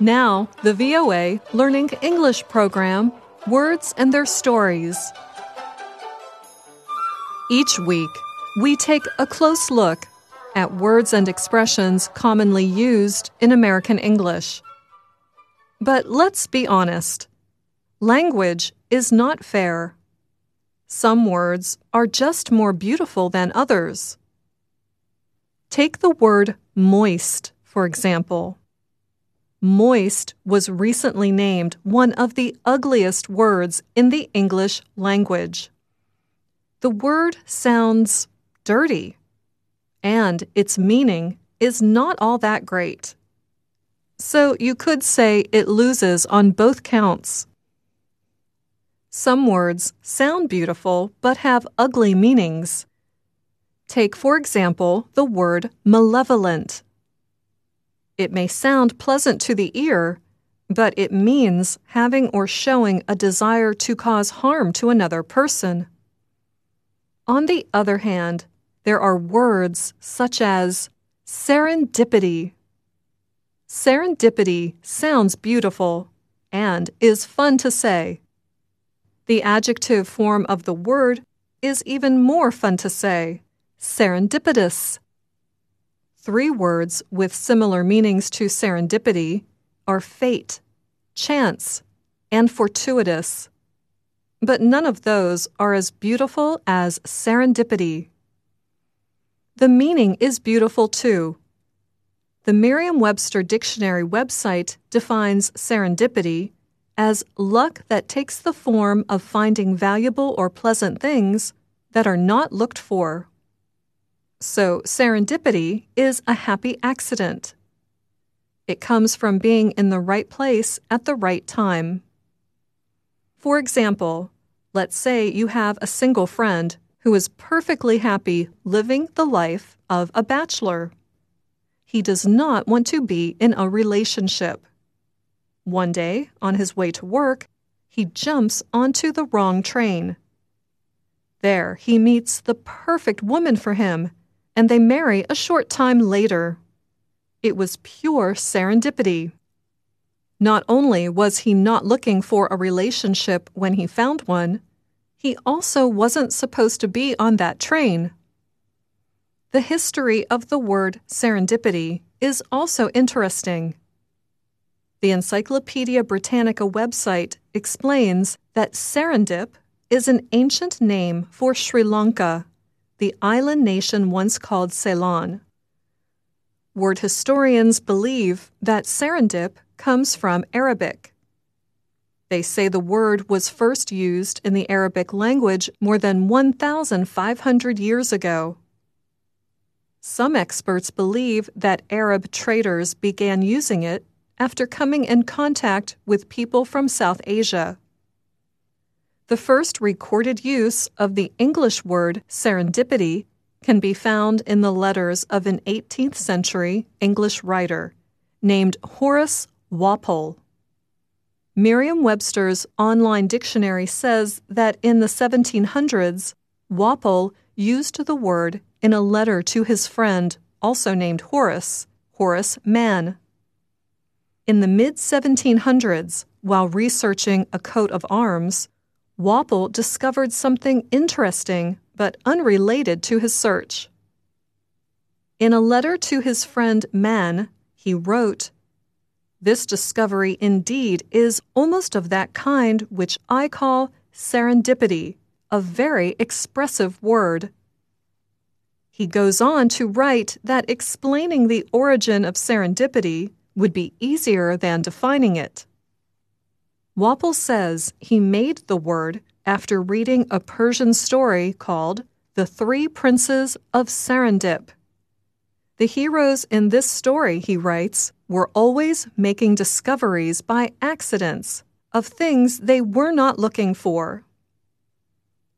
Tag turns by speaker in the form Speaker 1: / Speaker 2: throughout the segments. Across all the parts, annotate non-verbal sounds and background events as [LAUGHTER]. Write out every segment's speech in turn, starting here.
Speaker 1: Now, the VOA Learning English program Words and Their Stories. Each week, we take a close look at words and expressions commonly used in American English. But let's be honest language is not fair. Some words are just more beautiful than others. Take the word moist, for example. Moist was recently named one of the ugliest words in the English language. The word sounds dirty, and its meaning is not all that great. So you could say it loses on both counts. Some words sound beautiful but have ugly meanings. Take, for example, the word malevolent. It may sound pleasant to the ear, but it means having or showing a desire to cause harm to another person. On the other hand, there are words such as serendipity. Serendipity sounds beautiful and is fun to say. The adjective form of the word is even more fun to say serendipitous. Three words with similar meanings to serendipity are fate, chance, and fortuitous. But none of those are as beautiful as serendipity. The meaning is beautiful too. The Merriam Webster Dictionary website defines serendipity as luck that takes the form of finding valuable or pleasant things that are not looked for. So, serendipity is a happy accident. It comes from being in the right place at the right time. For example, let's say you have a single friend who is perfectly happy living the life of a bachelor. He does not want to be in a relationship. One day, on his way to work, he jumps onto the wrong train. There, he meets the perfect woman for him and they marry a short time later. It was pure serendipity. Not only was he not looking for a relationship when he found one, he also wasn't supposed to be on that train. The history of the word serendipity is also interesting. The Encyclopedia Britannica website explains that Serendip is an ancient name for Sri Lanka the island nation once called Ceylon. Word historians believe that serendip comes from Arabic. They say the word was first used in the Arabic language more than 1,500 years ago. Some experts believe that Arab traders began using it after coming in contact with people from South Asia. The first recorded use of the English word serendipity can be found in the letters of an 18th century English writer named Horace Walpole. Merriam Webster's online dictionary says that in the 1700s, Walpole used the word in a letter to his friend, also named Horace, Horace Mann. In the mid 1700s, while researching a coat of arms, Walpole discovered something interesting but unrelated to his search. In a letter to his friend Mann, he wrote, This discovery indeed is almost of that kind which I call serendipity, a very expressive word. He goes on to write that explaining the origin of serendipity would be easier than defining it. Walpole says he made the word after reading a Persian story called The Three Princes of Serendip. The heroes in this story, he writes, were always making discoveries by accidents of things they were not looking for.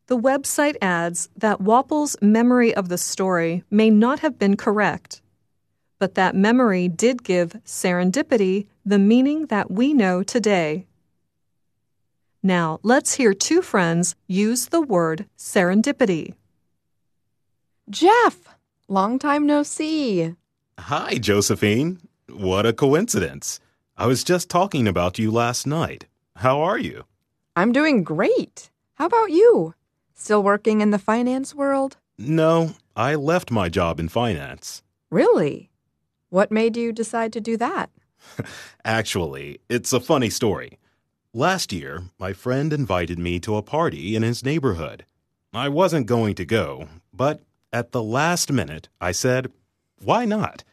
Speaker 1: The website adds that Walpole's memory of the story may not have been correct, but that memory did give serendipity the meaning that we know today. Now, let's hear two friends use the word serendipity.
Speaker 2: Jeff, long time no see.
Speaker 3: Hi, Josephine. What a coincidence.
Speaker 2: I was just talking about you last night. How are you?
Speaker 3: I'm doing great. How about you? Still working in the finance world?
Speaker 2: No, I left my job in finance.
Speaker 3: Really? What made you decide to do that? [LAUGHS]
Speaker 2: Actually, it's a funny story. Last year, my friend invited me to a party in his neighborhood. I wasn't going to go, but at the last minute, I said, why not?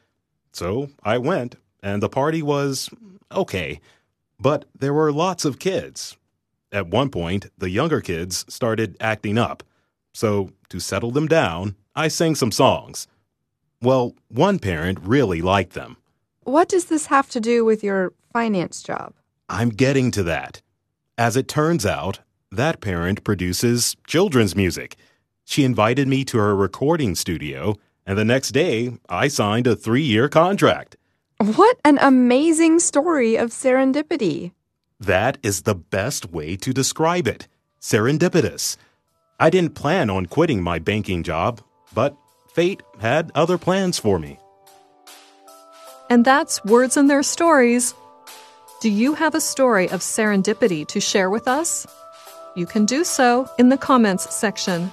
Speaker 2: So I went, and the party was okay, but there were lots of kids. At one point, the younger kids started acting up. So, to settle them down, I sang some songs. Well, one parent really liked them.
Speaker 3: What does this have to do with your finance job?
Speaker 2: I'm getting to that. As it turns out, that parent produces children's music. She invited me to her recording studio, and the next day, I signed a three year contract.
Speaker 3: What an amazing story of serendipity.
Speaker 2: That is the best way to describe it serendipitous. I didn't plan on quitting my banking job, but fate had other plans for me.
Speaker 1: And that's Words and Their Stories. Do you have a story of serendipity to share with us? You can do so in the comments section.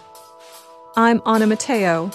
Speaker 1: I'm Anna Matteo.